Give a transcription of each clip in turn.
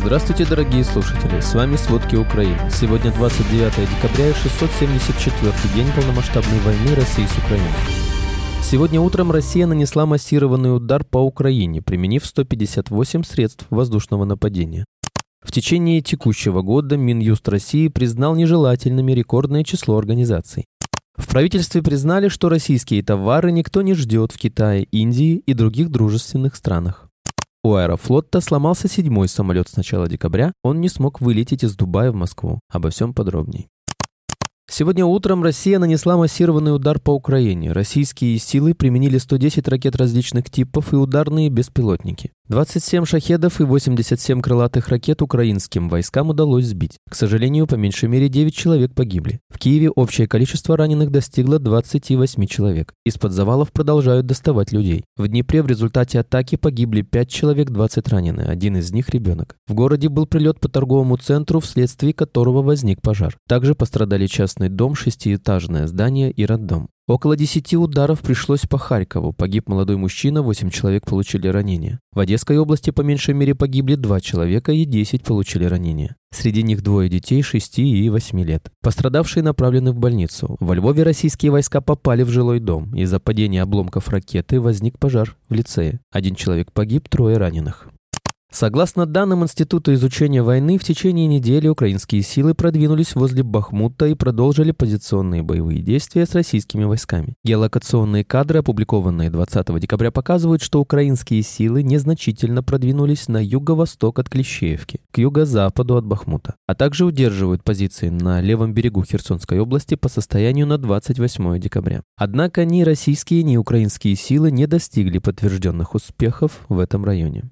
Здравствуйте, дорогие слушатели! С вами «Сводки Украины». Сегодня 29 декабря и 674 день полномасштабной войны России с Украиной. Сегодня утром Россия нанесла массированный удар по Украине, применив 158 средств воздушного нападения. В течение текущего года Минюст России признал нежелательными рекордное число организаций. В правительстве признали, что российские товары никто не ждет в Китае, Индии и других дружественных странах. У Аэрофлота сломался седьмой самолет с начала декабря, он не смог вылететь из Дубая в Москву. Обо всем подробней. Сегодня утром Россия нанесла массированный удар по Украине. Российские силы применили 110 ракет различных типов и ударные беспилотники. 27 шахедов и 87 крылатых ракет украинским войскам удалось сбить. К сожалению, по меньшей мере 9 человек погибли. В Киеве общее количество раненых достигло 28 человек. Из-под завалов продолжают доставать людей. В Днепре в результате атаки погибли 5 человек, 20 ранены, один из них ребенок. В городе был прилет по торговому центру, вследствие которого возник пожар. Также пострадали частный дом, шестиэтажное здание и роддом. Около десяти ударов пришлось по Харькову. Погиб молодой мужчина, восемь человек получили ранения. В Одесской области по меньшей мере погибли два человека и десять получили ранения. Среди них двое детей шести и восьми лет. Пострадавшие направлены в больницу. Во Львове российские войска попали в жилой дом. Из-за падения обломков ракеты возник пожар в лицее. Один человек погиб, трое раненых. Согласно данным Института изучения войны, в течение недели украинские силы продвинулись возле Бахмута и продолжили позиционные боевые действия с российскими войсками. Геолокационные кадры, опубликованные 20 декабря, показывают, что украинские силы незначительно продвинулись на юго-восток от Клещеевки, к юго-западу от Бахмута, а также удерживают позиции на левом берегу Херсонской области по состоянию на 28 декабря. Однако ни российские, ни украинские силы не достигли подтвержденных успехов в этом районе.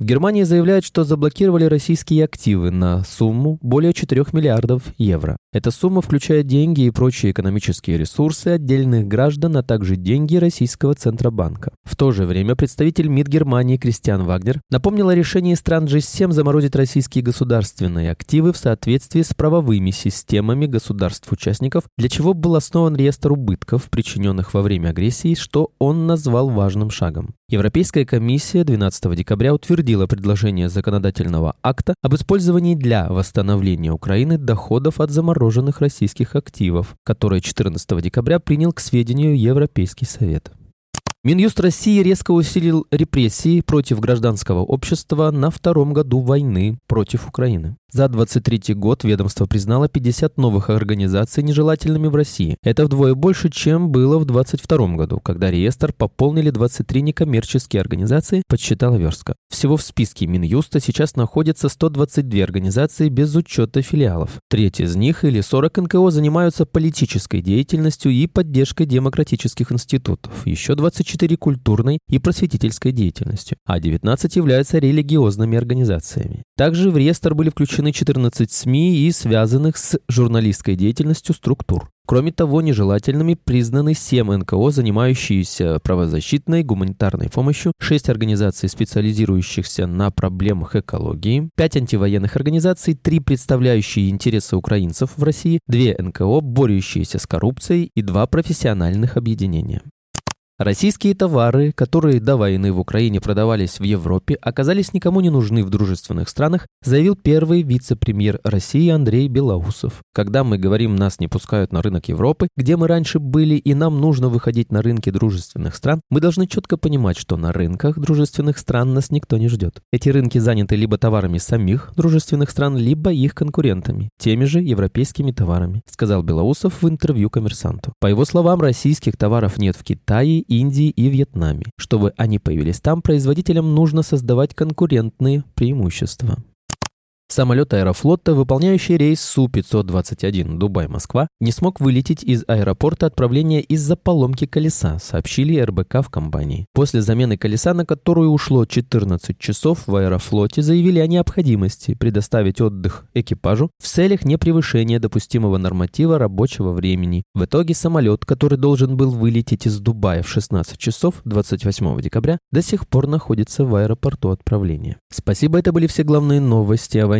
В Германии заявляют, что заблокировали российские активы на сумму более 4 миллиардов евро. Эта сумма включает деньги и прочие экономические ресурсы отдельных граждан, а также деньги Российского Центробанка. В то же время представитель МИД Германии Кристиан Вагнер напомнил о решении стран G7 заморозить российские государственные активы в соответствии с правовыми системами государств-участников, для чего был основан реестр убытков, причиненных во время агрессии, что он назвал важным шагом. Европейская комиссия 12 декабря утвердила предложение законодательного акта об использовании для восстановления Украины доходов от замороженных российских активов, которое 14 декабря принял к сведению Европейский Совет. Минюст России резко усилил репрессии против гражданского общества на втором году войны против Украины. За 23 год ведомство признало 50 новых организаций нежелательными в России. Это вдвое больше, чем было в 22 году, когда реестр пополнили 23 некоммерческие организации, подсчитала Верстка. Всего в списке Минюста сейчас находится 122 организации без учета филиалов. Треть из них или 40 НКО занимаются политической деятельностью и поддержкой демократических институтов. Еще 24 культурной и просветительской деятельностью, а 19 являются религиозными организациями. Также в реестр были включены 14 СМИ и связанных с журналистской деятельностью структур. Кроме того, нежелательными признаны 7 НКО, занимающиеся правозащитной гуманитарной помощью, 6 организаций, специализирующихся на проблемах экологии, 5 антивоенных организаций, 3 представляющие интересы украинцев в России, 2 НКО, борющиеся с коррупцией и 2 профессиональных объединения. Российские товары, которые до войны в Украине продавались в Европе, оказались никому не нужны в дружественных странах, заявил первый вице-премьер России Андрей Белоусов. Когда мы говорим, нас не пускают на рынок Европы, где мы раньше были и нам нужно выходить на рынки дружественных стран, мы должны четко понимать, что на рынках дружественных стран нас никто не ждет. Эти рынки заняты либо товарами самих дружественных стран, либо их конкурентами, теми же европейскими товарами, сказал Белоусов в интервью коммерсанту. По его словам, российских товаров нет в Китае Индии и Вьетнаме. Чтобы они появились там, производителям нужно создавать конкурентные преимущества. Самолет Аэрофлота, выполняющий рейс Су-521 Дубай-Москва, не смог вылететь из аэропорта отправления из-за поломки колеса, сообщили РБК в компании. После замены колеса, на которую ушло 14 часов, в Аэрофлоте заявили о необходимости предоставить отдых экипажу в целях непревышения допустимого норматива рабочего времени. В итоге самолет, который должен был вылететь из Дубая в 16 часов 28 декабря, до сих пор находится в аэропорту отправления. Спасибо, это были все главные новости о войне